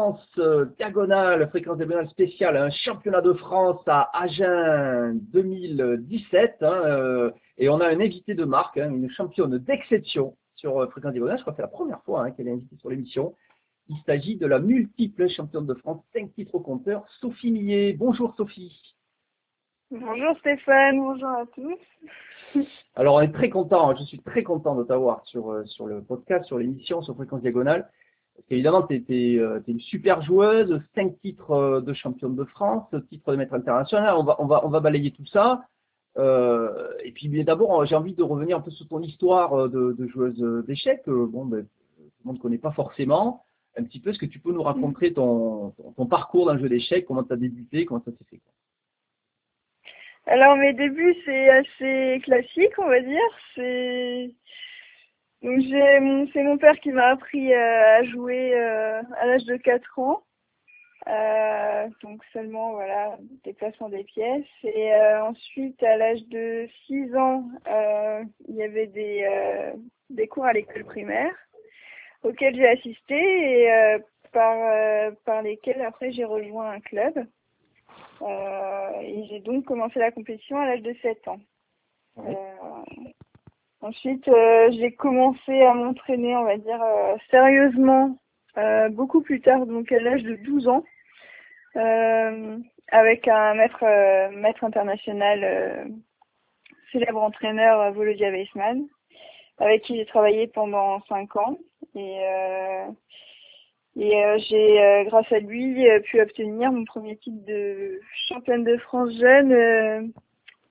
Fréquence euh, Diagonale, Fréquence Diagonale spéciale, un championnat de France à Agen 2017. hein, euh, et on a un invité de marque, hein, une championne d'exception sur euh, Fréquence Diagonale. Je crois que c'est la première fois hein, qu'elle est invitée sur l'émission. Il s'agit de la multiple championne de France, 5 titres au compteur, Sophie Millet. Bonjour Sophie. Bonjour Stéphane, bonjour à tous. Alors on est très content, je suis très content de t'avoir sur, sur le podcast, sur l'émission, sur Fréquence Diagonale. Parce qu'évidemment, tu es, une super joueuse, 5 titres euh, de championne de France, titre de maître international, on va, on va, on va balayer tout ça. Euh, et puis d'abord, j'ai envie de revenir un peu sur ton histoire euh, de, de joueuse d'échecs. Euh, Bon, ben, tout le monde ne connaît pas forcément. Un petit peu, est-ce que tu peux nous raconter ton, ton, ton parcours dans le jeu d'échecs, comment tu as débuté, comment ça s'est fait? Alors mes débuts c'est assez classique on va dire. C'est donc j'ai mon- c'est mon père qui m'a appris euh, à jouer euh, à l'âge de 4 ans. Euh, donc seulement voilà déplacement des pièces et euh, ensuite à l'âge de 6 ans euh, il y avait des euh, des cours à l'école primaire auxquels j'ai assisté et euh, par euh, par lesquels après j'ai rejoint un club Euh, et j'ai donc commencé la compétition à l'âge de 7 ans. Ensuite, euh, j'ai commencé à m'entraîner, on va dire, euh, sérieusement euh, beaucoup plus tard, donc à l'âge de 12 ans, euh, avec un maître, euh, maître international, euh, célèbre entraîneur Volodya Weissman, avec qui j'ai travaillé pendant 5 ans. Et, et j'ai, grâce à lui, pu obtenir mon premier titre de championne de France jeune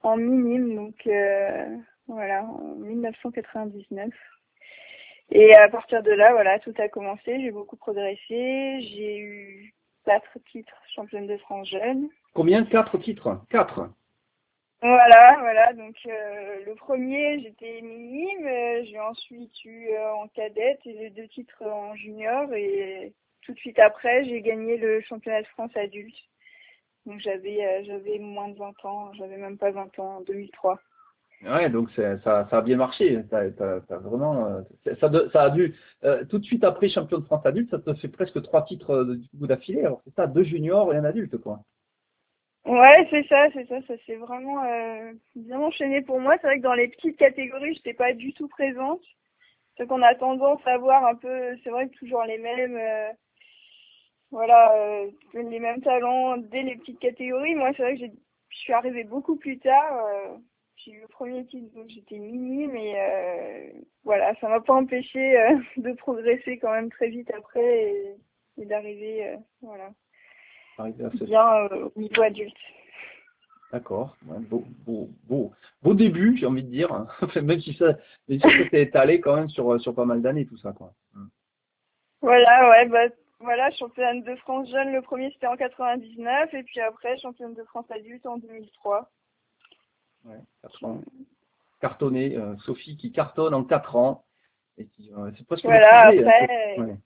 en minime, donc voilà, en 1999. Et à partir de là, voilà, tout a commencé. J'ai beaucoup progressé. J'ai eu quatre titres championne de France jeune. Combien Quatre titres? Quatre. Voilà, voilà. Donc euh, le premier, j'étais minime. J'ai ensuite eu euh, en cadette et les deux titres en junior. Et tout de suite après, j'ai gagné le championnat de France adulte. Donc j'avais euh, j'avais moins de 20 ans. J'avais même pas 20 ans en 2003. Ouais, donc ça, ça a bien marché. T'as vraiment, euh, ça, ça a dû euh, tout de suite après champion de France adulte, ça te fait presque trois titres euh, d'affilée. Alors c'est ça, deux juniors et un adulte quoi. Ouais, c'est ça, c'est ça, ça s'est vraiment euh, bien enchaîné pour moi. C'est vrai que dans les petites catégories, j'étais pas du tout présente. C'est qu'on a tendance à voir un peu, c'est vrai que toujours les mêmes, euh, voilà, euh, les mêmes talents dès les petites catégories. Moi, c'est vrai que je suis arrivée beaucoup plus tard. Eu le premier titre, donc j'étais minime, mais euh, voilà, ça m'a pas empêché euh, de progresser quand même très vite après et, et d'arriver, euh, voilà, bien au niveau adulte. D'accord. Ouais, beau, beau, beau, beau début, j'ai envie de dire. Enfin, même si ça, même si ça s'est étalé quand même sur sur pas mal d'années tout ça quoi. Mm. Voilà, ouais, bah, voilà, championne de France jeune, le premier c'était en 99, et puis après, championne de France adulte en 2003. Ouais, quatre ans. Cartonné, euh, Sophie qui cartonne en quatre ans. Et qui, euh, c'est presque Voilà, hein, après, c'est- ouais.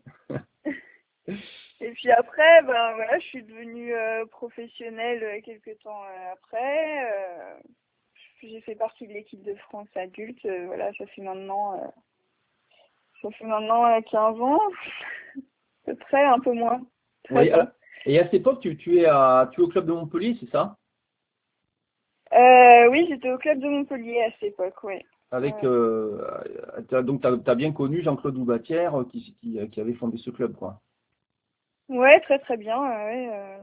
et puis après, ben voilà, je suis devenue euh, professionnelle quelques temps euh, après. euh, j'ai fait partie de l'équipe de France adulte, euh, voilà, ça fait maintenant, euh, ça fait maintenant euh, 15 ans, à peu près, un peu moins. Oui, 13 ans. alors, et à cette époque, tu, tu es à, tu es au club de Montpellier, c'est ça? Euh, oui, j'étais au club de Montpellier à cette époque, oui. Avec, euh, donc tu as, bien connu Jean-Claude Loubatière euh, qui, qui, qui avait fondé ce club, quoi. Ouais, très très bien. Ouais, euh,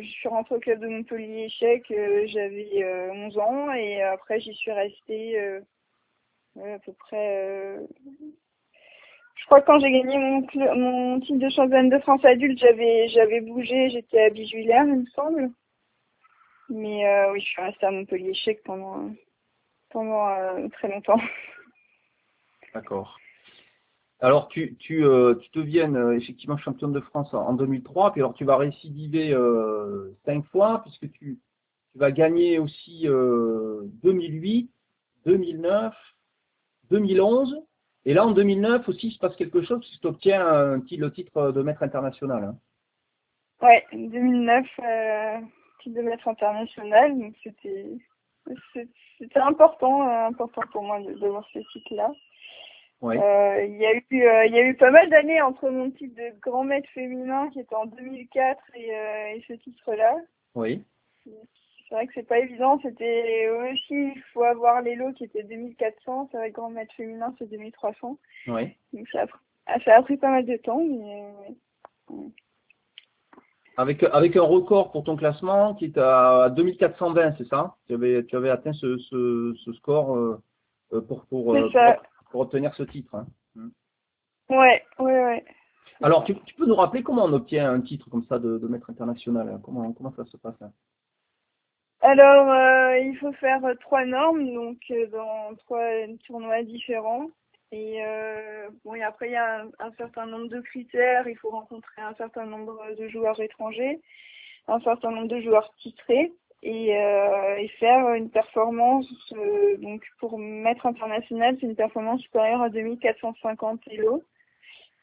je suis rentrée au club de Montpellier échec, euh, j'avais euh, 11 ans et après j'y suis restée à peu près. je crois que quand j'ai gagné mon, mon titre de championne de France adulte, j'avais j'avais bougé, j'étais à Bijulière, il me semble. Mais euh, oui, je suis restée à Montpellier échec pendant pendant euh, très longtemps. D'accord. Alors, tu, tu, euh, tu deviens euh, effectivement championne de France en, en 2003, puis alors tu vas récidiver cinq fois, puisque tu, tu vas gagner aussi euh, 2008, 2009, 2011, et là en 2009 aussi il se passe quelque chose, puisque tu obtiens un, le titre de maître international. hein. Ouais, 2009, titre de maître international, donc c'était c'était important, euh, important pour moi de, de voir ce titre-là. Oui. Euh, Il y a eu, euh, il y a eu pas mal d'années entre mon titre de grand maître féminin qui était en 2004 et, euh, et ce titre-là. Oui. C'est vrai que c'est pas évident. C'était aussi, il faut avoir les lots qui étaient 2400. C'est vrai que grand maître féminin, c'est 2300. Oui. Donc ça a, pris, ça a pris pas mal de temps, mais ouais. Avec, avec un record pour ton classement qui est à 2420, c'est ça? Tu avais, tu avais atteint ce, ce, ce score euh, pour, pour, euh, pour, pour obtenir ce titre. hein. Ouais, ouais, ouais. Alors, tu, tu peux nous rappeler comment on obtient un titre comme ça de, de maître international hein? Comment, comment ça se passe hein? Alors, euh, il faut faire trois normes, donc dans trois tournois différents. Et euh, bon, et après, il y a un, un certain nombre de critères. Il faut rencontrer un certain nombre de joueurs étrangers, un certain nombre de joueurs titrés, et, euh, et faire une performance. euh, donc, pour maître international, c'est une performance supérieure à 2450 Elo.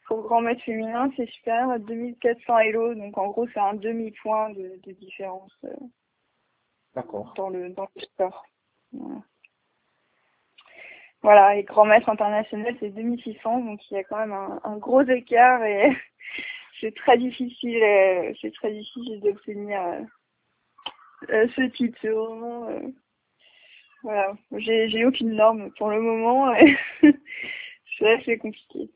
Pour grand maître féminin, c'est supérieur à 2400 Elo. Donc, en gros, c'est un demi-point de, de différence. euh, dans le dans le sport. Voilà. Voilà, et grand maître international c'est 2600, donc il y a quand même un, gros écart et c'est très difficile, euh, c'est très difficile d'obtenir euh, euh, ce titre. C'est vraiment, voilà, j'ai aucune norme pour le moment. et c'est assez compliqué.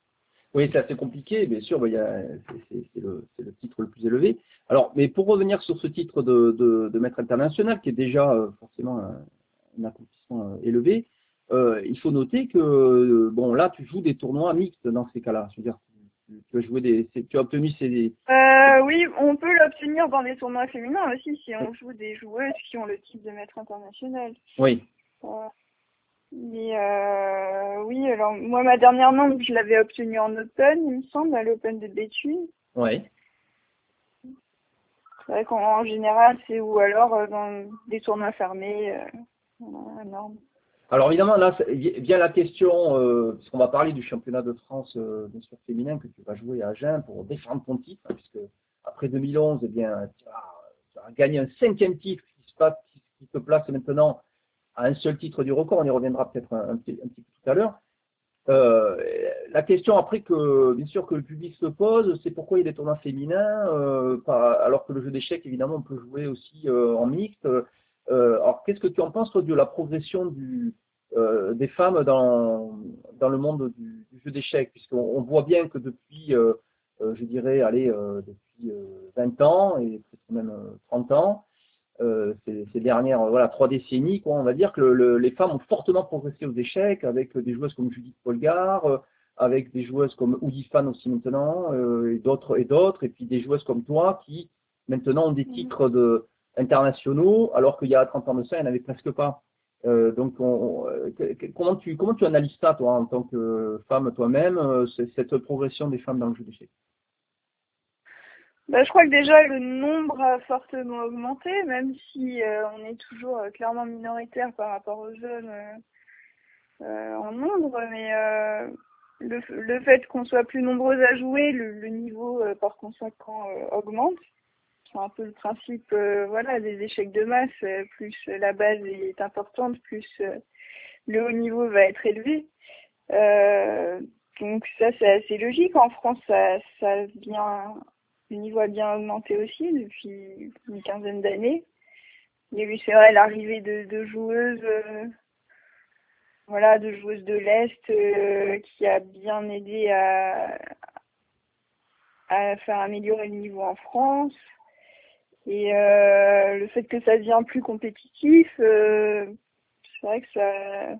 Oui, c'est assez compliqué, bien sûr, c'est le, titre le plus élevé. Alors, mais pour revenir sur ce titre de, maître international, qui est déjà forcément un, accomplissement élevé, euh, il faut noter que, euh, bon, là, tu joues des tournois mixtes dans ces cas-là. Je veux dire, tu, tu as joué des, tu as obtenu ces, Euh, oui, on peut l'obtenir dans des tournois féminins aussi si on joue des joueuses qui ont le titre de maître international. oui. Mais euh, oui, alors moi ma dernière norme, je l'avais obtenue en Open, il me semble, à l'Open de Béthune. oui, C'est vrai qu'en en général, c'est ou alors euh, dans des tournois fermés, euh, norme. Alors évidemment, là, vient la question, euh, puisqu'on va parler du championnat de France, euh, bien sûr féminin, que tu vas jouer à Agen pour défendre ton titre, hein, puisque après 2011, eh bien, tu as, gagné un cinquième titre qui, se passe, qui, te place maintenant à un seul titre du record. On y reviendra peut-être un, petit, peu tout à l'heure. Euh, la question après que, bien sûr, que le public se pose, c'est pourquoi il y a des tournois féminins, euh, alors que le jeu d'échecs, évidemment, on peut jouer aussi euh, en mixte. Euh, alors, qu'est-ce que tu en penses, toi, de la progression du, euh, des femmes dans, dans le monde du, du jeu d'échecs? Puisqu'on on voit bien que depuis, euh, je dirais, allez, euh, depuis euh, 20 ans et peut-être même euh, 30 ans, euh, ces, ces dernières voilà trois décennies, quoi, on va dire que le- le- les femmes ont fortement progressé aux échecs avec des joueuses comme Judith Polgar, euh, avec des joueuses comme Oudi Fan aussi maintenant, euh, et d'autres et d'autres, et puis des joueuses comme toi qui maintenant ont des titres de internationaux, alors qu'il y a 30 ans de ça, il n'y en avait presque pas. Euh, donc, on, euh, comment tu comment tu analyses ça, toi, en tant que femme toi-même, euh, cette progression des femmes dans le jeu d'échecs? Bah, je crois que déjà le nombre a fortement augmenté, même si on est toujours clairement minoritaire par rapport aux jeunes en nombre, mais le, fait qu'on soit plus nombreux à jouer, le, le niveau par conséquent augmente. C'est un peu le principe, euh, voilà, des échecs de masse. euh, plus la base est importante, plus euh, le haut niveau va être élevé. Donc ça, c'est assez logique. En France, ça, vient, le niveau a bien augmenté aussi depuis une quinzaine d'années. Il y a eu, c'est vrai, l'arrivée de, de joueuses, voilà, de joueuses de l'Est qui a bien aidé à, à faire améliorer le niveau en France. Et euh, le fait que ça devient plus compétitif, euh, c'est vrai que ça,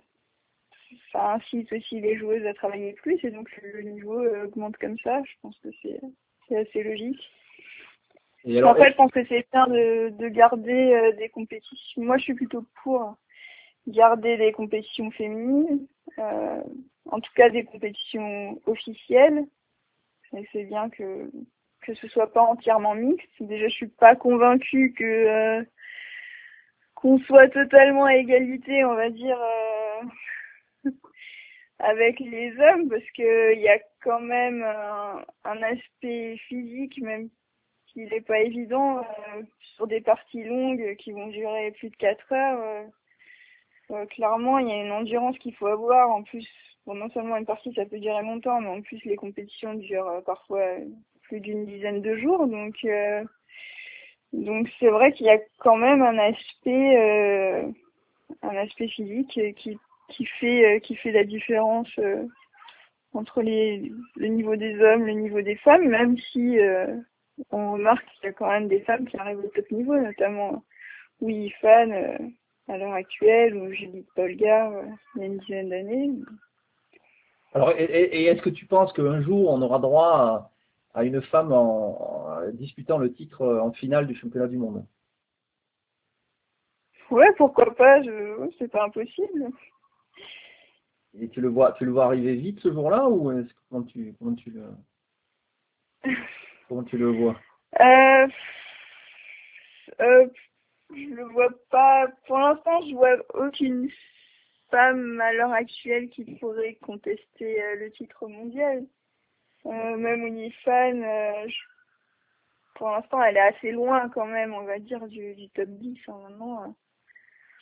ça incite aussi les joueuses à travailler plus et donc le niveau euh, augmente comme ça. Je pense que c'est assez logique. Et alors, Après, je pense que c'est bien de, de garder des compétitions. Moi, je suis plutôt pour garder des compétitions féminines, euh, en tout cas des compétitions officielles. Et c'est bien que que ce soit pas entièrement mixte. Déjà, je suis pas convaincue que euh, qu'on soit totalement à égalité, on va dire, euh, avec les hommes, parce que il y a quand même un, aspect physique, même s'il n'est pas évident, euh, sur des parties longues qui vont durer plus de 4 heures. clairement, il y a une endurance qu'il faut avoir. En plus, bon, non seulement une partie ça peut durer longtemps, mais en plus les compétitions durent parfois plus d'une dizaine de jours. Donc, donc c'est vrai qu'il y a quand même un aspect, un aspect physique qui, qui fait, qui fait la différence entre les, le niveau des hommes, le niveau des femmes, même si on remarque qu'il y a quand même des femmes qui arrivent au top niveau, notamment oui, Fan euh, à l'heure actuelle ou Judith Polgar euh, il y a une dizaine d'années. Alors, et, est-ce que tu penses qu'un jour on aura droit à, une femme en, disputant le titre en finale du championnat du monde Ouais, pourquoi pas, je... c'est pas impossible. Et tu le vois, tu le vois arriver vite ce jour-là ou est-ce que comment tu, comment tu le, comment tu le vois? Euh, euh, je le vois pas. Pour l'instant, je vois aucune femme à l'heure actuelle qui pourrait contester euh, le titre mondial. Euh, même Unifan, euh, pour l'instant, elle est assez loin quand même, on va dire, du, du top 10. Hein, maintenant, euh.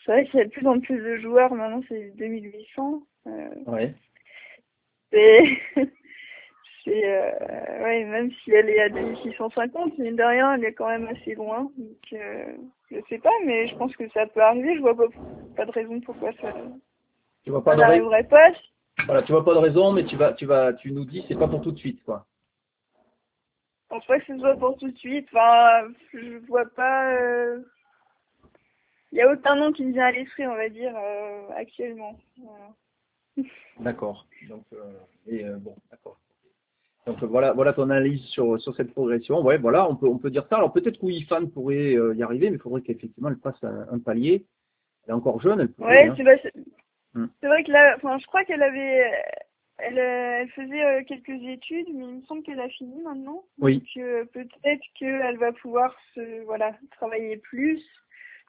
c'est vrai qu'il y a de plus en plus de joueurs. Maintenant, c'est 2800. Euh, ouais. C'est c'est ouais, même si elle est à 2650, mine de rien, elle est quand même assez loin. Donc je sais pas, mais je pense que ça peut arriver. Je vois pas, pas de raison pourquoi ça. Tu vois pas n'arriverait pas. Voilà, tu vois pas de raison, mais tu vas, tu vas, tu nous dis, c'est pas pour tout de suite, quoi. Je pense pas que ce soit pour tout de suite. Enfin, je vois pas. Euh... Il y a aucun nom qui me vient à l'esprit, on va dire, euh, actuellement. Voilà. D'accord. Donc, euh, et euh, bon, d'accord. Donc voilà, voilà ton analyse sur, sur cette progression. Ouais, voilà, on peut, on peut dire ça. Alors peut-être qu'Ouyfan pourrait euh, y arriver, mais il faudrait qu'effectivement elle passe un, un, palier. Elle est encore jeune, elle pourrait. Ouais, hein. C'est hmm. vrai que là, enfin, je crois qu'elle avait, elle, elle faisait euh, quelques études, mais il me semble qu'elle a fini maintenant. Oui. Donc euh, peut-être qu'elle va pouvoir se, voilà, travailler plus,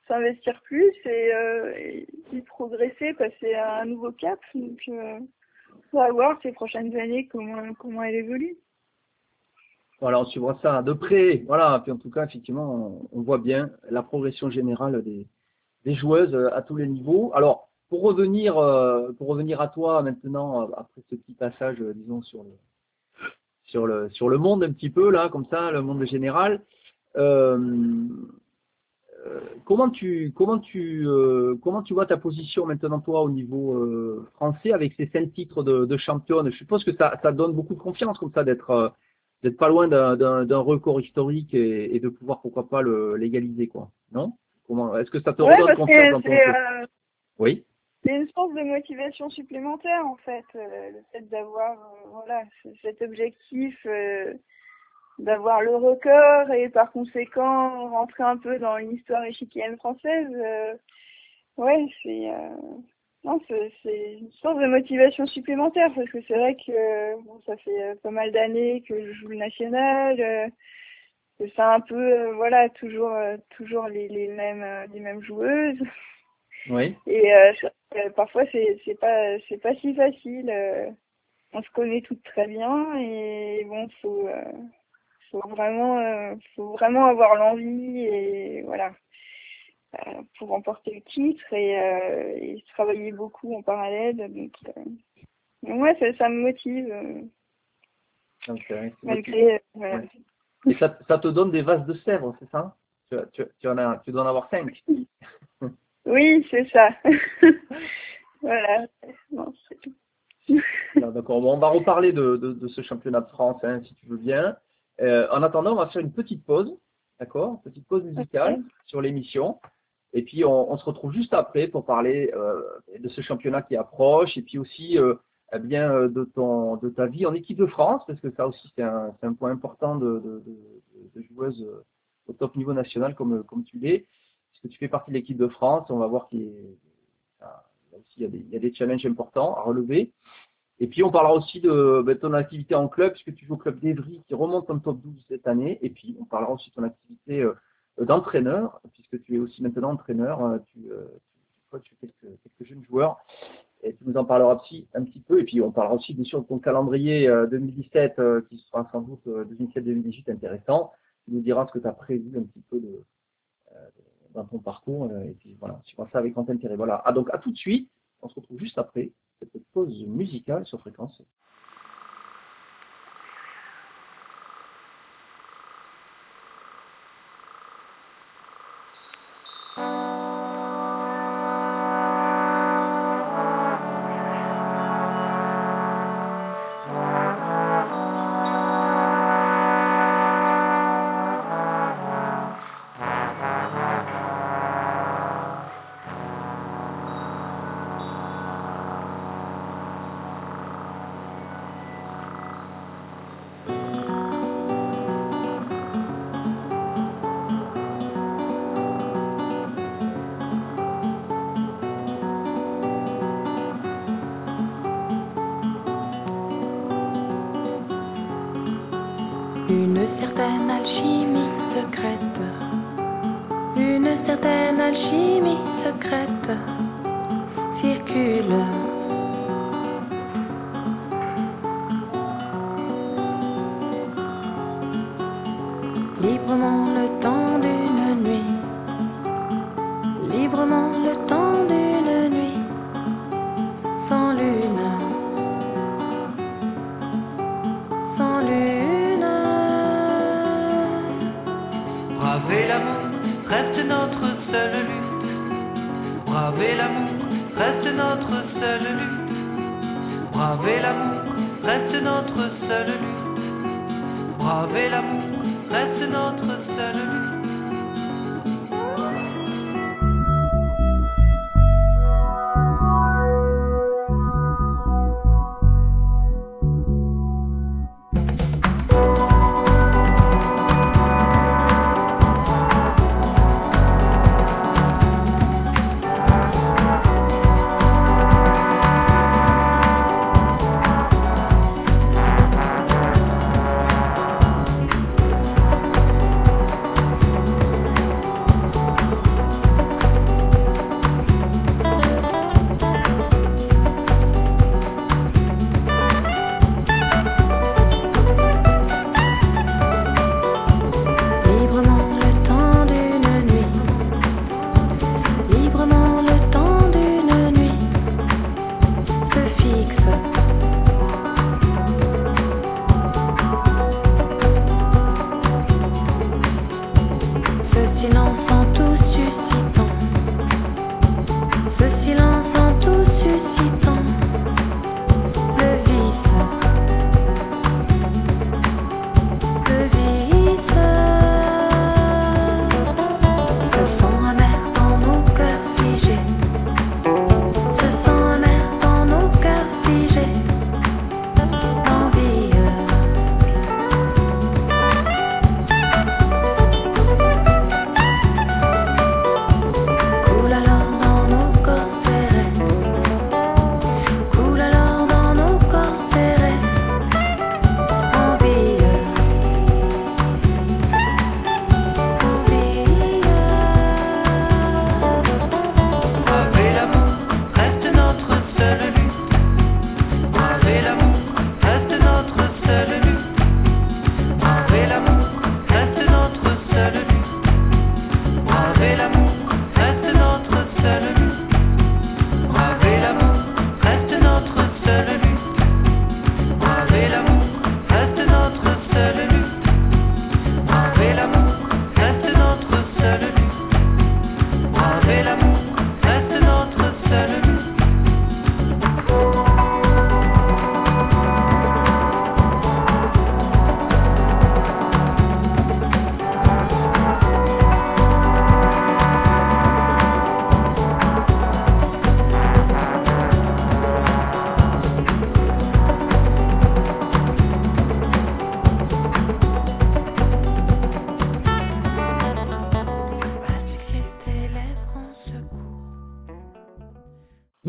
s'investir plus et, euh, et, et, progresser, passer à un nouveau cap. Donc on va voir ces prochaines années comment, comment elle évolue. Voilà, on suivra ça de près. Voilà, puis en tout cas, effectivement, on, voit bien la progression générale des, des joueuses à tous les niveaux. Alors, pour revenir, euh, pour revenir à toi maintenant, après ce petit passage, euh, disons, sur le, sur le, sur le monde un petit peu, là, comme ça, le monde général, euh, euh, comment tu comment tu euh, comment tu vois ta position maintenant toi au niveau euh, français avec ces cinq titres de, de championne? Je suppose que ça, ça donne beaucoup de confiance comme ça d'être d'être pas loin d'un record historique et, et, de pouvoir pourquoi pas le légaliser quoi. Non? Comment est-ce que ça te ouais, redonne confiance dans ton Oui. Une source de motivation supplémentaire en fait, le fait d'avoir voilà cet objectif d'avoir le record et par conséquent rentrer un peu dans l'histoire échiquienne française. Euh, ouais, c'est euh, non, c'est une source de motivation supplémentaire parce que c'est vrai que ça fait euh, pas mal d'années que je joue le national, euh, que c'est un peu euh, voilà toujours toujours les mêmes les mêmes joueuses. Oui. Et parfois c'est c'est pas c'est pas si facile. on se connaît toutes très bien et bon faut faut vraiment, euh, faut vraiment avoir l'envie et voilà euh, pour remporter le titre et, euh, et, travailler beaucoup en parallèle. Donc, ouais, ça, ça, me motive. Okay, malgré. Et ça, ça, te donne des vases de sèvres, c'est ça? Tu, tu, tu, en as, tu dois en avoir cinq. oui, c'est ça. voilà. Non, c'est tout. D'accord. Bon, on va reparler de, de, de, ce championnat de France, hein, si tu veux bien. Euh, en attendant, on va faire une petite pause, d'accord? Petite pause musicale okay. sur l'émission. Et puis, on, on, se retrouve juste après pour parler euh, de ce championnat qui approche et puis aussi euh, eh bien de, ton, de ta vie en équipe de France, parce que ça aussi, c'est un, un, point important de, de, joueuse au top niveau national comme, comme tu l'es, puisque tu fais partie de l'équipe de France. On va voir qu'il y, y, a des, challenges importants à relever. Et puis on parlera aussi de, de, ton activité en club, puisque tu joues au club d'Evry qui remonte en top 12 cette année. Et puis on parlera aussi de ton activité euh, d'entraîneur, puisque tu es aussi maintenant entraîneur. Euh, tu, euh, tu, tu, quelques, quelques, jeunes joueurs. Et tu nous en parleras aussi un petit peu. Et puis on parlera aussi bien sûr de ton calendrier 2017 qui sera sans doute 2017-2018 intéressant. Tu nous diras ce que tu as prévu un petit peu de, dans ton parcours. et puis voilà, vois ça avec grand intérêt. Voilà. Ah donc à tout de suite. On se retrouve juste après cette pause musicale sur Fréquence. Braver l'amour reste notre seule lutte.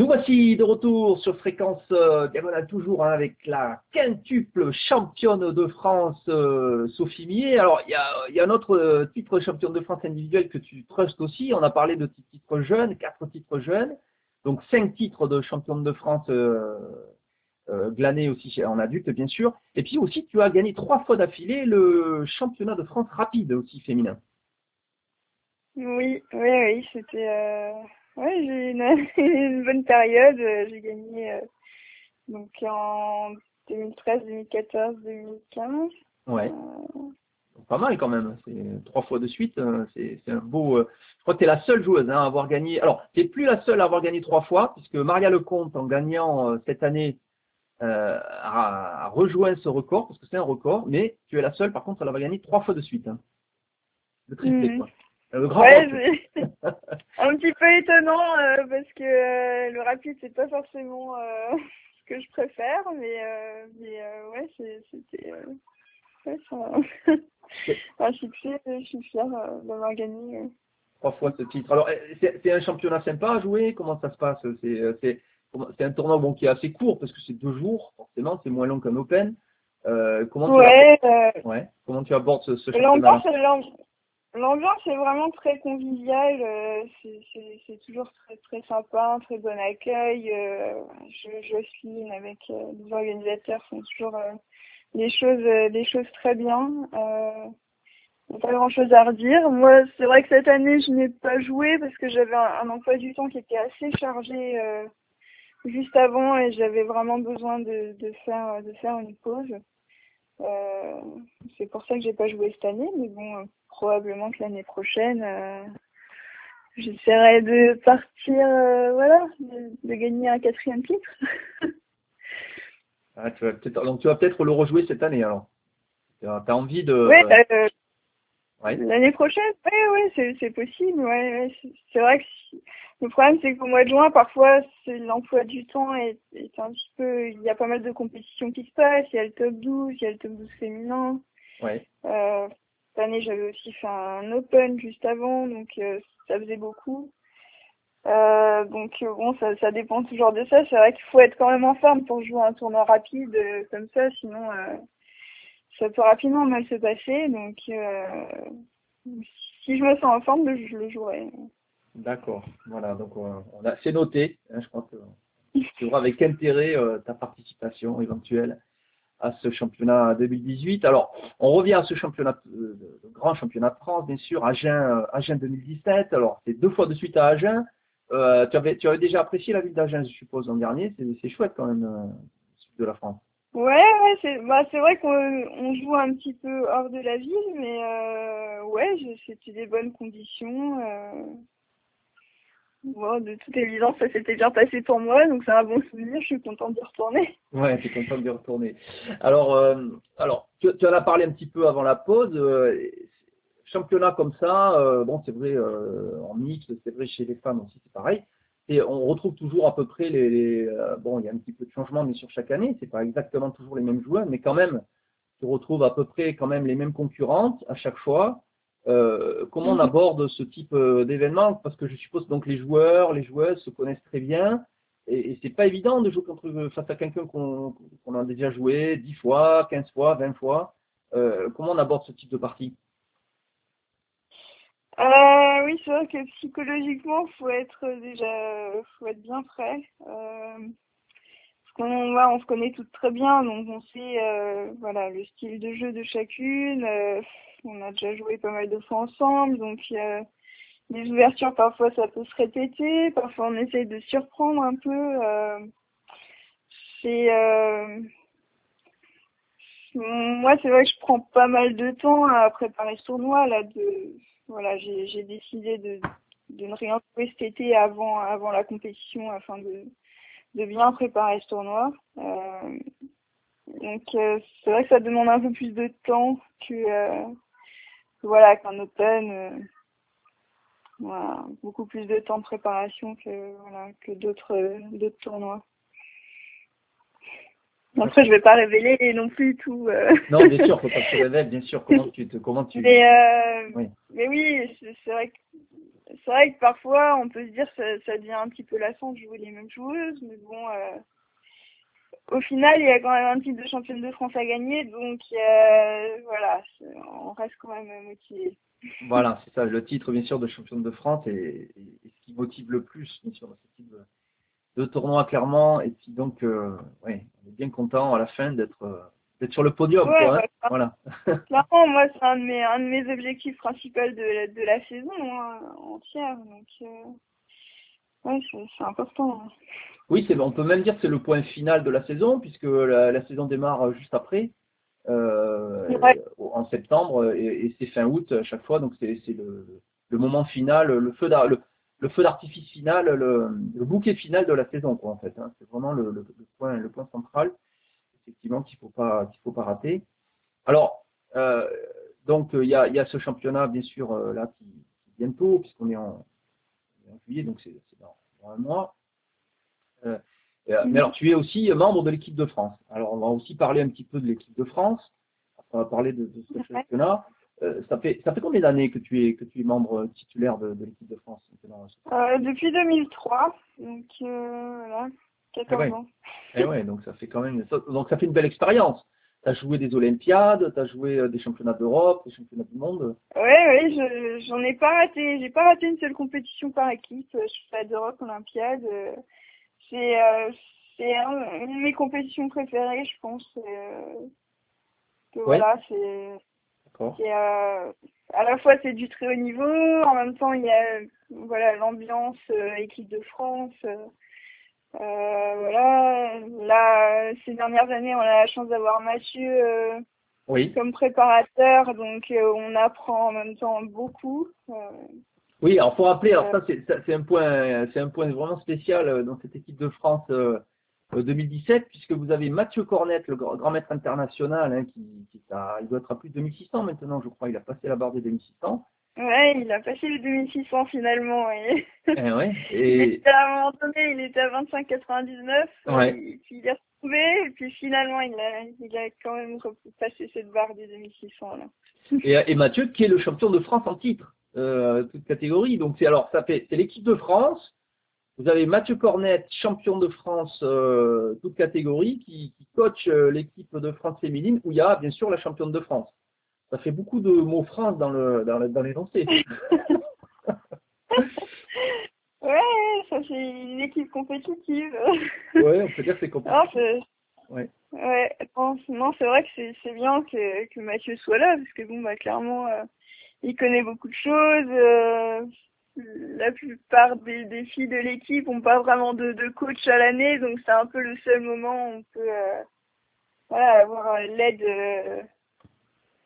Nous voici de retour sur fréquence euh, diagonale toujours hein, avec la quintuple championne de France euh, Sophie Millet. Alors il y a, un autre euh, titre championne de France individuelle que tu trustes aussi. On a parlé de titres jeunes, quatre titres jeunes, donc cinq titres de championne de France euh, glanés aussi en adulte bien sûr. Et puis aussi tu as gagné trois fois d'affilée le championnat de France rapide aussi féminin. Oui, oui, oui, c'était Ouais, j'ai une, une bonne période. euh, J'ai gagné euh, donc en 2013, 2014, 2015. Ouais. Euh, Pas mal quand même. C'est trois fois de suite. C'est un beau. Je crois que tu es la seule joueuse hein, à avoir gagné. Alors, tu n'es plus la seule à avoir gagné trois fois, puisque Maria Lecomte, en gagnant cette année, euh, a, a rejoint ce record, parce que c'est un record, mais tu es la seule, par contre, à l'avoir gagné trois fois de suite. Hein. Le triplé, Mhm. quoi. Le grand Ouais, un petit peu étonnant euh, parce que euh, le rapide c'est pas forcément euh, ce que je préfère, mais mais ouais, c'était ouais, un, un succès. Je suis fière d'avoir gagné. trois fois ce titre. Alors, euh, c'est un championnat sympa à jouer? Comment ça se passe? C'est c'est- un tournoi bon, qui est assez court, parce que c'est deux jours, forcément, c'est moins long qu'un Open. Comment, tu Ouais, euh, ouais. comment tu abordes ce, ce championnat l'ambiance, l'am- l'ambiance est vraiment très conviviale. euh, c'est- toujours très très sympa, un très bon accueil. euh, je, Jocelyne avec euh, les organisateurs font toujours euh, les choses euh, les choses très bien. Euh, a pas grand chose à redire. Moi, c'est vrai que cette année, je n'ai pas joué parce que j'avais un, un emploi du temps qui était assez chargé euh, juste avant et j'avais vraiment besoin de, de faire de faire une pause. Euh, c'est pour ça que j'ai pas joué cette année, mais bon, euh, probablement que l'année prochaine, euh, j'essaierai de partir, euh, voilà, de, de gagner un quatrième titre. Ah, tu vas peut-être- Donc tu vas peut-être le rejouer cette année alors. Tu as, envie de. euh, Ouais. l'année prochaine, ouais, ouais, c'est, possible, ouais, ouais. C'est, vrai que si- le problème, c'est qu'au mois de juin, parfois, c'est l'emploi du temps est, est un petit peu, il y a pas mal de compétitions qui se passent, il y a le top 12, il y a le top 12 féminin. Ouais. Euh, cette année, j'avais aussi fait un open juste avant, donc euh, ça faisait beaucoup. Euh, donc euh, bon, ça, ça dépend toujours de ça. C'est vrai qu'il faut être quand même en forme pour jouer un tournoi rapide comme ça, sinon ça peut rapidement mal se passer. Donc si je me sens en forme, je le jouerai. D'accord. Voilà. Donc on a, c'est noté. hein, je crois que tu auras avec intérêt ta participation éventuelle à ce championnat 2018. Alors, on revient à ce championnat, euh, le grand championnat de France, bien sûr, Agen, euh, Agen 2017. Alors, c'est deux fois de suite à Agen. Euh, tu, avais, tu avais déjà apprécié la ville d'Agen, je suppose, l'an dernier. C'est, chouette quand même, euh, de la France. Ouais, ouais, c'est bah vrai qu'on on joue un petit peu hors de la ville, mais ouais, c'était des bonnes conditions. Bon, de toute évidence, ça s'était bien passé pour moi, donc c'est un bon souvenir. Je suis contente d'y retourner. Ouais, tu es content de retourner. Alors, euh, alors tu, en as parlé un petit peu avant la pause. euh, championnat comme ça, euh, bon, c'est vrai en mix, c'est vrai chez les femmes aussi, c'est pareil. Et on retrouve toujours à peu près les, les, bon, il y a un petit peu de changement, mais sur chaque année, c'est pas exactement toujours les mêmes joueurs, mais quand même, tu retrouves à peu près quand même les mêmes concurrentes à chaque fois. Euh, comment on Mhm. aborde ce type euh, d'événement? Parce que je suppose donc les joueurs, les joueuses se connaissent très bien. Et, et c'est pas évident de jouer contre, face à quelqu'un qu'on a déjà joué 10 fois, 15 fois, 20 fois. Euh, comment on aborde ce type de partie? Euh, oui, c'est vrai que psychologiquement, faut être déjà, faut être bien prêt. Qu'on voilà, on se connaît toutes très bien, donc on sait, euh, voilà, le style de jeu de chacune. euh, on a déjà joué pas mal de fois ensemble, donc euh, les ouvertures parfois ça peut se répéter, parfois on essaye de surprendre un peu. Euh, c'est euh, moi, c'est vrai que je prends pas mal de temps à préparer ce tournoi là de voilà, j'ai j'ai décidé de, de ne rien jouer cet été avant, avant la compétition afin de, de bien préparer ce tournoi. Euh, donc euh, c'est vrai que ça demande un peu plus de temps que, euh, voilà qu'un Open. voilà, beaucoup plus de temps de préparation que voilà que d'autres d'autres tournois. Après, je vais pas révéler non plus tout. euh, Non, bien sûr, faut pas que tu révèles, bien sûr, comment tu te, comment tu. Mais, euh, Oui. mais oui, c'est vrai que c'est vrai que parfois on peut se dire que ça, devient un petit peu lassant de jouer les mêmes joueuses, mais bon, euh, au final il y a quand même un titre de championne de France à gagner, donc euh, voilà, on reste quand même motivé. Voilà, c'est ça, le titre, bien sûr, de championne de France et ce qui motive le plus, bien sûr, dans ce type de, de tournoi, clairement. Et puis donc, euh, ouais, on est bien content à la fin d'être euh, d'être sur le podium, Ouais, quoi. hein. bah, voilà. Clairement, moi c'est un de mes un de mes objectifs principaux de la, de la saison hein, entière, donc. euh, Ouais, c'est important. hein. Oui, c'est, on peut même dire que c'est le point final de la saison, puisque la, la saison démarre juste après, euh, Ouais. en septembre, et, et c'est fin août à chaque fois, donc c'est, le, le moment final, le feu, le, le feu d'artifice final, le, le bouquet final de la saison, quoi, en fait. hein. C'est vraiment le point, le point central, effectivement, qu'il faut pas, qu'il faut pas rater. Alors, euh, donc euh, il y, a, il y a ce championnat, bien sûr, euh, là, qui, qui bientôt, puisqu'on est en, juillet, donc c'est, dans, dans un mois. Euh, mais alors, tu es aussi membre de l'équipe de France. Alors, on va aussi parler un petit peu de l'équipe de France. On va parler de, de ce championnat. Euh, ça fait ça fait combien d'années que tu es que tu es membre titulaire de, de l'équipe de France maintenant Euh, depuis 2003, donc euh, voilà, 14 Ah ouais. ans. Eh ouais, donc ça fait quand même donc ça fait une belle expérience. Tu as joué des Olympiades, tu as joué euh, des championnats d'Europe, des championnats du monde. Ouais, je- j'en ai pas raté, j'ai pas raté une seule compétition par équipe. Je suis pas d'Europe, Olympiade. euh, C'est euh, c'est un- une de mes compétitions préférées, je pense. euh, que Ouais. voilà, c'est euh, à la fois c'est du très haut niveau, en même temps il y a voilà l'ambiance euh, équipe de France. euh, euh, voilà, là ces dernières années on a la chance d'avoir Mathieu euh, Oui. comme préparateur, donc euh, on apprend en même temps beaucoup. euh, Oui, alors faut rappeler, alors ça c'est un point c'est un point vraiment spécial euh, dans cette équipe de France euh, euh, 2017 puisque vous avez Mathieu Cornette, le grand, grand maître international, hein, qui, qui à- il doit être à plus de 2600 maintenant, je crois, il a passé la barre des 2600. Ouais, il a passé les 2600 finalement. Et... Eh ouais. Et à un moment donné, il était à 25,99. Ouais. Et puis il est retrouvé. Et puis finalement, il a, il a quand même passé cette barre des 2600 là. Et, et Mathieu, qui est le champion de France en titre, euh, toute catégorie. Donc c'est alors ça fait c'est l'équipe de France. Vous avez Mathieu Cornette, champion de France euh, toute catégorie, qui, qui coach euh, l'équipe de France féminine, où il y a bien sûr la championne de France. Ça fait beaucoup de mots France dans le dans, l'énoncé. Ouais, ça c'est une équipe compétitive. ouais, on peut dire que c'est c'est- Ouais. Ouais, non, non, c'est vrai que c'est bien que, que Mathieu soit là, parce que bon, bah clairement, euh, il connaît beaucoup de choses. euh, la plupart des, des filles de l'équipe ont pas vraiment de, de coach à l'année, donc c'est un peu le seul moment où on peut euh, voilà, avoir l'aide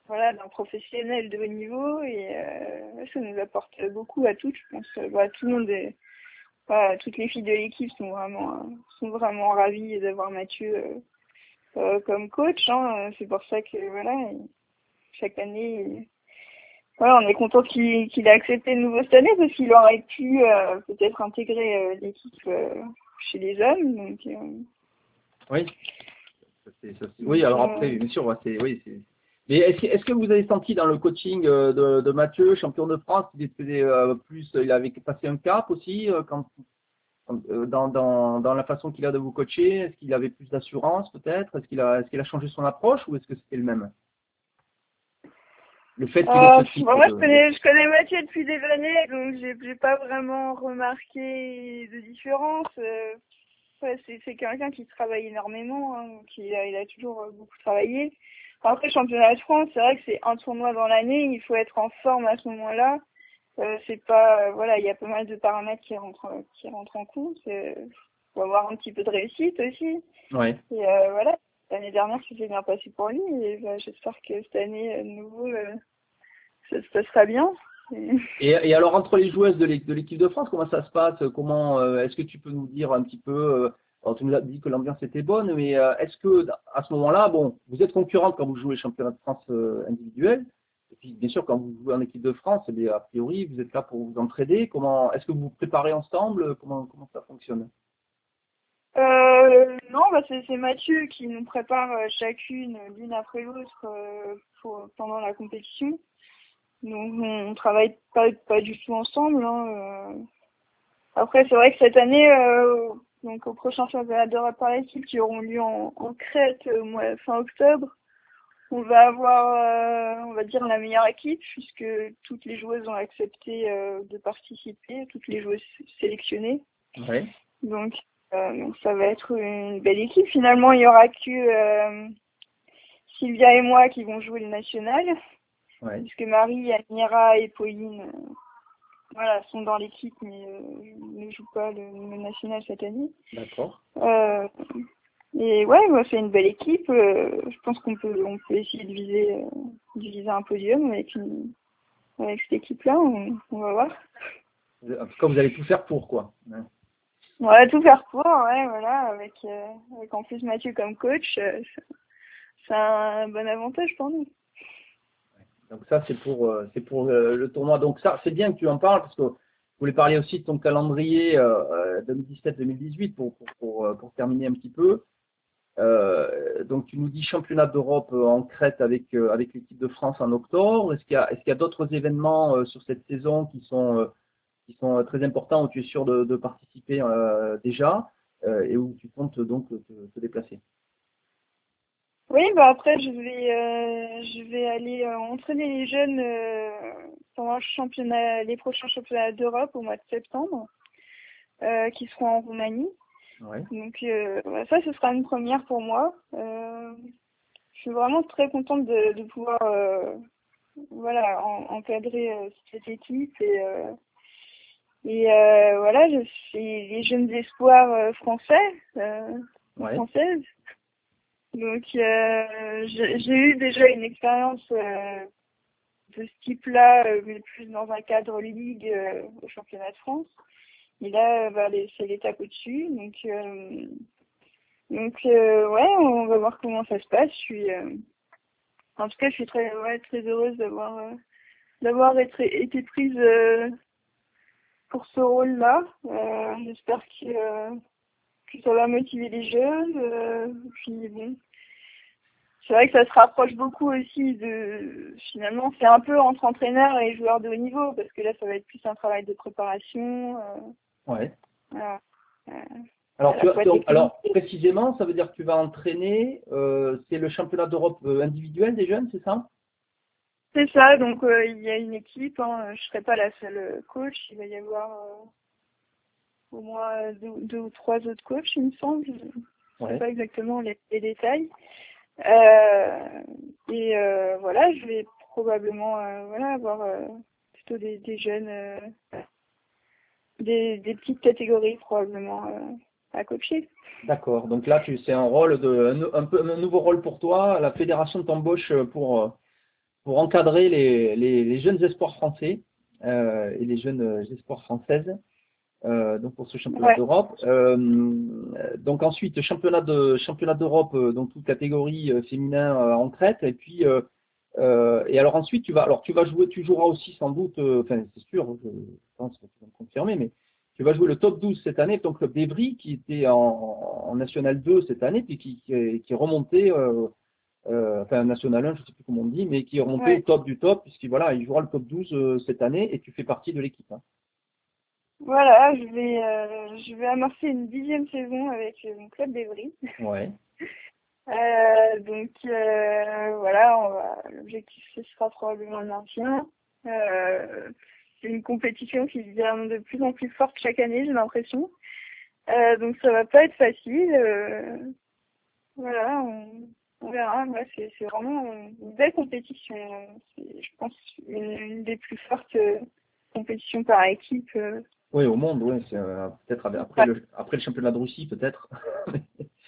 voilà, d'un professionnel de haut niveau, et euh, ça nous apporte beaucoup à toutes, je pense. Voilà, tout le monde est, voilà, toutes les filles de l'équipe sont vraiment euh, sont vraiment ravies d'avoir Mathieu euh, euh, comme coach. Hein. C'est pour ça que voilà, il- chaque année, il- voilà, on est content qu'il qu'il ait accepté de nouveau cette année parce qu'il aurait pu euh, peut-être intégrer euh, l'équipe euh, chez les hommes. Donc euh, Oui. Ça, ça, oui, alors après, bien sûr, c'est oui, c'est. Mais est-ce que, vous avez senti dans le coaching euh, de, de Mathieu, champion de France, qu'il était euh, plus, il avait passé un cap aussi euh, quand, dans, dans, dans la façon qu'il a de vous coacher? Est-ce qu'il avait plus d'assurance peut-être? Est-ce qu'il a, a changé son approche ou est-ce que c'était le même? Le fait qu'il moi, je connais, je connais Mathieu depuis des années, donc j'ai pas vraiment remarqué de différence. Ouais, c'est quelqu'un qui travaille énormément, hein, donc il a, il a toujours beaucoup travaillé. Après, championnat de France, c'est vrai que c'est un tournoi dans l'année, il faut être en forme à ce moment-là. Euh, c'est pas, euh, voilà, il y a pas mal de paramètres qui rentrent, qui rentrent en compte. Il faut avoir un petit peu de réussite aussi. Ouais. Et euh, voilà, l'année dernière, ça s'est bien passé pour lui. Et bah, j'espère que cette année, euh, de nouveau, euh, ça se passera bien. Et- alors entre les joueuses de l'é- de l'équipe de France, comment ça se passe? Comment euh, est-ce que tu peux nous dire un petit peu euh, alors, tu nous as dit que l'ambiance était bonne, mais euh, est-ce que à ce moment-là, bon, vous êtes concurrente quand vous jouez le championnat de France euh, individuel, et puis bien sûr quand vous jouez en équipe de France, eh bien, a priori vous êtes là pour vous entraider. Comment est-ce que vous vous préparez ensemble? Comment comment ça fonctionne? Euh, non, bah c'est Mathieu qui nous prépare euh, chacune l'une après l'autre euh, pendant la compétition. Donc on, on travaille pas pas du tout ensemble. Hein. Après c'est vrai que cette année, euh, donc au prochain championnat d'Europe par équipe qui auront lieu en, en Crète au mois fin octobre, on va avoir, euh, on va dire la meilleure équipe puisque toutes les joueuses ont accepté euh, de participer, toutes les joueuses sélectionnées. Ouais. Donc, euh, donc ça va être une belle équipe. Finalement, il y aura que euh, Sylvia et moi qui vont jouer le national, Ouais. puisque Marie, Amira et Pauline voilà, sont dans l'équipe mais euh, ne jouent pas le, le national cette année. D'accord. Euh, et ouais, bah, c'est une belle équipe. euh, je pense qu'on peut, on peut essayer de viser, euh, de viser un podium avec une, avec cette équipe-là. On, on va voir. En tout cas, vous allez tout faire pour, quoi. Ouais. On va tout faire pour, ouais, voilà, avec, avec en plus Mathieu comme coach, c'est un bon avantage pour nous. Donc ça, c'est pour, euh, pour euh, le tournoi. Donc ça, c'est bien que tu en parles parce que je voulais parler aussi de ton calendrier euh, 2017-2018 pour, pour, pour, euh, pour terminer un petit peu. Euh, donc tu nous dis championnat d'Europe euh, en Crète avec, euh, avec l'équipe de France en octobre. Est-ce qu'il y a, d'autres événements euh, sur cette saison qui sont, euh, qui sont euh, très importants où tu es sûr de, participer euh, déjà euh, et où tu comptes donc te déplacer? Oui, bah après je vais euh, je vais aller euh, entraîner les jeunes euh, pendant le championnat, les prochains championnats d'Europe au mois de septembre, euh, qui seront en Roumanie. Ouais. Donc euh, bah, ça, ce sera une première pour moi. Euh, je suis vraiment très contente de, de pouvoir euh, voilà en- encadrer cette équipe et euh, et euh, voilà, je suis les jeunes espoirs français, euh, Ouais. françaises. Donc euh, j'ai eu déjà une expérience euh, de ce type-là, euh, mais plus dans un cadre ligue au championnat de France. Et là, bah, c'est l'étape au-dessus. Donc, euh, donc euh, ouais, on va voir comment ça se passe. Je suis, euh, en tout cas, je suis très, ouais, très heureuse d'avoir, d'avoir été, été prise pour ce rôle-là. J'espère que, que ça va motiver les jeunes. puis bon, c'est vrai que ça se rapproche beaucoup aussi de finalement c'est un peu entre entraîneur et joueur de haut niveau parce que là ça va être plus un travail de préparation. euh, Ouais. voilà. Euh, Alors, tu, alors précisément, ça veut dire que tu vas entraîner, euh, c'est le championnat d'Europe individuel des jeunes, c'est ça? C'est ça, donc il y a une équipe, hein, je serai pas la seule coach, il va y avoir au moins deux, deux ou trois autres coachs, il me semble. Je sais Ouais. pas exactement les, les détails. Euh, et euh, voilà, je vais probablement euh, voilà avoir plutôt des, des jeunes, des, des petites catégories probablement à coacher. D'accord. Donc là, tu c'est un rôle de un, un peu un nouveau rôle pour toi. La fédération t'embauche pour pour encadrer les, les, les jeunes espoirs français et les jeunes espoirs françaises. Euh, donc pour ce championnat Ouais. d'Europe. Euh, donc ensuite championnat de championnat d'Europe euh, donc toute catégorie euh, féminin euh, en Crète et puis euh, euh, et alors ensuite tu vas alors tu vas jouer tu joueras aussi sans doute euh, enfin c'est sûr je pense que tu vas me confirmer mais tu vas jouer le top 12 cette année ton club d'Evry qui était en, en National 2 cette année puis qui qui est, qui est remonté euh, euh, enfin National 1 je sais plus comment on dit mais qui est remonté Ouais. au top du top puisqu'il voilà il jouera le top 12 euh, cette année et tu fais partie de l'équipe hein. Voilà, je vais euh, je vais amorcer une dixième saison avec euh, mon club d'Evry. ouais Euh, donc euh, voilà, l'objectif ce sera probablement le maintien. Euh, c'est une compétition qui devient de plus en plus forte chaque année, j'ai l'impression. Euh, donc ça va pas être facile. euh, voilà, on, on verra. Ouais, c'est, c'est vraiment une belle compétition. C'est, je pense une, une des plus fortes euh, compétitions par équipe. euh. Oui, au monde, oui. C'est euh, peut-être après, le, après le championnat de Russie, peut-être.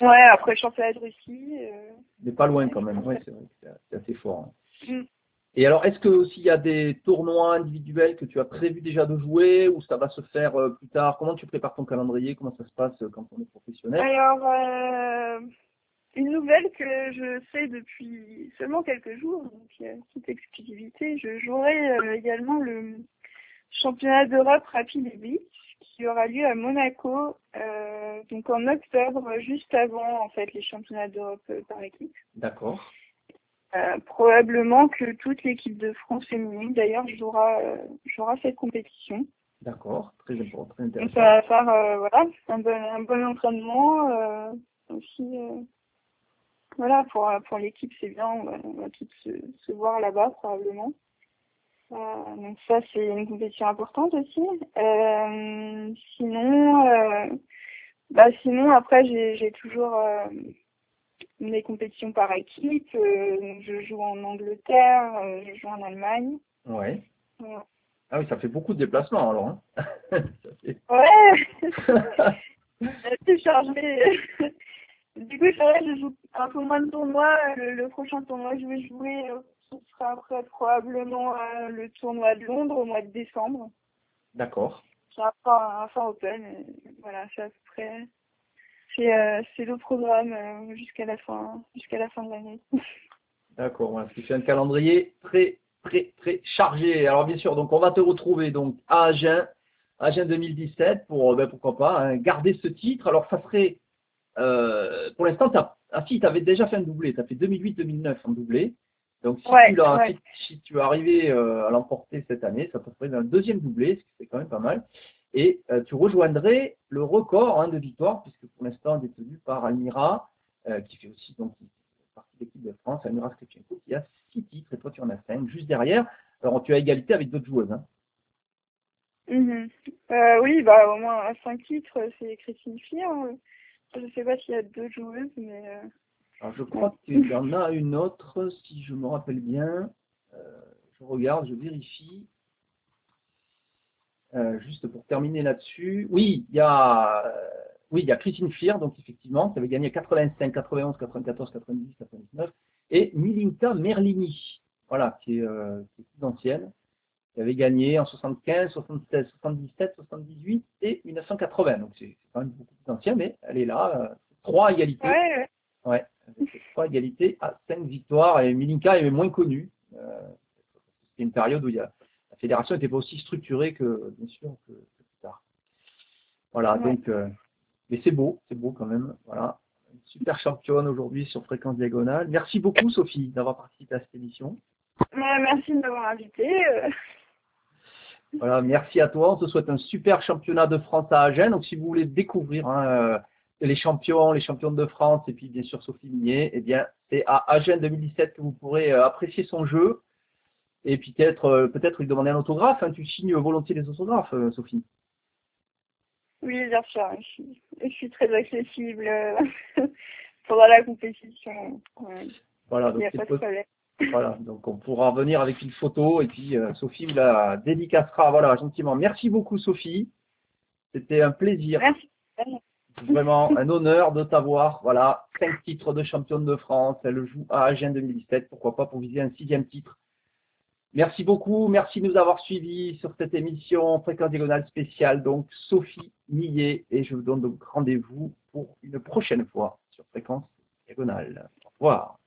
Ouais, après le championnat de Russie. euh, Mais pas loin quand même. Oui, c'est vrai c'est- assez fort. hein. Mm. Et alors, est-ce que aussi il y a des tournois individuels que tu as prévu déjà de jouer ou ça va se faire euh, plus tard Comment tu prépares ton calendrier? Comment ça se passe euh, quand on est professionnel? Alors, une nouvelle que je sais depuis seulement quelques jours, donc il y a une petite exclusivité, je jouerai également le championnat d'Europe rapide et vite qui aura lieu à Monaco, euh, donc en octobre, juste avant en fait les championnats d'Europe euh, par équipe. D'accord. Euh, probablement que toute l'équipe de France féminine d'ailleurs jouera, jouera cette compétition. D'accord. Très important, très Donc ça va faire voilà un bon un bon entraînement aussi voilà pour pour l'équipe c'est bien on va, on va se, se voir là-bas probablement Euh, donc ça c'est une compétition importante aussi Euh, sinon euh, bah sinon après j'ai toujours mes compétitions par équipe je joue en Angleterre je joue en Allemagne Ouais. Ah oui, ça fait beaucoup de déplacements alors. hein. Fait- Ouais, c'est chargé. Du coup, c'est vrai, je joue un peu moins de tournois. Le, le prochain tournoi je vais jouer, ce sera après probablement euh, le tournoi de Londres au mois de décembre. D'accord. C'est un fin, un fin open. et voilà, c'est à peu près. C'est euh, c'est le programme euh, jusqu'à la fin jusqu'à la fin de l'année. D'accord, voilà, ce fait un calendrier très, très, très chargé. Alors bien sûr, donc on va te retrouver donc à Agen, Agen 2017, pour, ben, pourquoi pas, hein, garder ce titre. Alors ça serait, euh, pour l'instant, ah si, tu avais déjà fait un doublé, tu as fait 2008-2009 en doublé. Donc si, Ouais, tu, ouais. si, si tu es arrivé euh, à l'emporter cette année, ça te ferait un deuxième doublé, ce qui c'est quand même pas mal. Et euh, tu rejoindrais le record hein, de victoires, puisque pour l'instant, détenu par Almira, euh, qui fait aussi donc partie de l'équipe de France, Almira Skripchenko, qui a six titres, et toi tu en as cinq, juste derrière. Alors tu as égalité avec d'autres joueuses. Hein. Mhm. Euh, oui, bah au moins à 5 titres, c'est Christine Fier. euh. Je sais pas s'il y a d'autres joueuses, mais Alors je crois qu'il y en a une autre, si je me rappelle bien. Euh, je regarde, je vérifie. Euh, juste pour terminer là-dessus. Oui, il y a euh, oui, il y a Christine Fier, donc effectivement, qui avait gagné 85, 91, 94, 90, 99, et Milinka Merlini, voilà, qui est, qui est plus ancienne, qui avait gagné en 75, 76, 77, 78 et 1980. Donc c'est quand même beaucoup plus ancien, mais elle est là, trois égalités. ouais, ouais. Ouais, trois égalités à cinq victoires et Milinka est moins connu. Euh, C'était une période où il y a, la fédération n'était pas aussi structurée que, bien sûr, que, que plus tard. Voilà, Ouais. donc, euh, mais c'est beau, c'est beau quand même. Voilà, Une super championne aujourd'hui sur Fréquence Diagonale. Merci beaucoup Sophie d'avoir participé à cette émission. Ouais, merci de m'avoir invité. euh. Voilà, merci à toi. On te souhaite un super championnat de France à Agen. Donc, si vous voulez découvrir hein, euh, les champions, les championnes de France, et puis bien sûr Sophie Minier, eh bien, c'est à Agen 2017 que vous pourrez euh, apprécier son jeu. Et puis peut-être, euh, peut-être lui demander un autographe. hein. Tu signes volontiers les autographes, euh, Sophie. Oui, bien sûr, je suis, je suis très accessible pendant la compétition. Ouais, Voilà, Il donc n'y a c'est pas de po- problème. voilà, donc on pourra revenir avec une photo et puis euh, Sophie vous la dédicacera, voilà, gentiment. Merci beaucoup Sophie. C'était un plaisir. Merci. Vraiment un honneur de t'avoir. Voilà, cinq titres de championne de France. Elle joue à Agen 2017. Pourquoi pas pour viser un sixième titre. Merci beaucoup. Merci de nous avoir suivis sur cette émission Fréquence Diagonale spéciale. Donc, Sophie Millet. Et je vous donne donc rendez-vous pour une prochaine fois sur Fréquence Diagonale. Au revoir.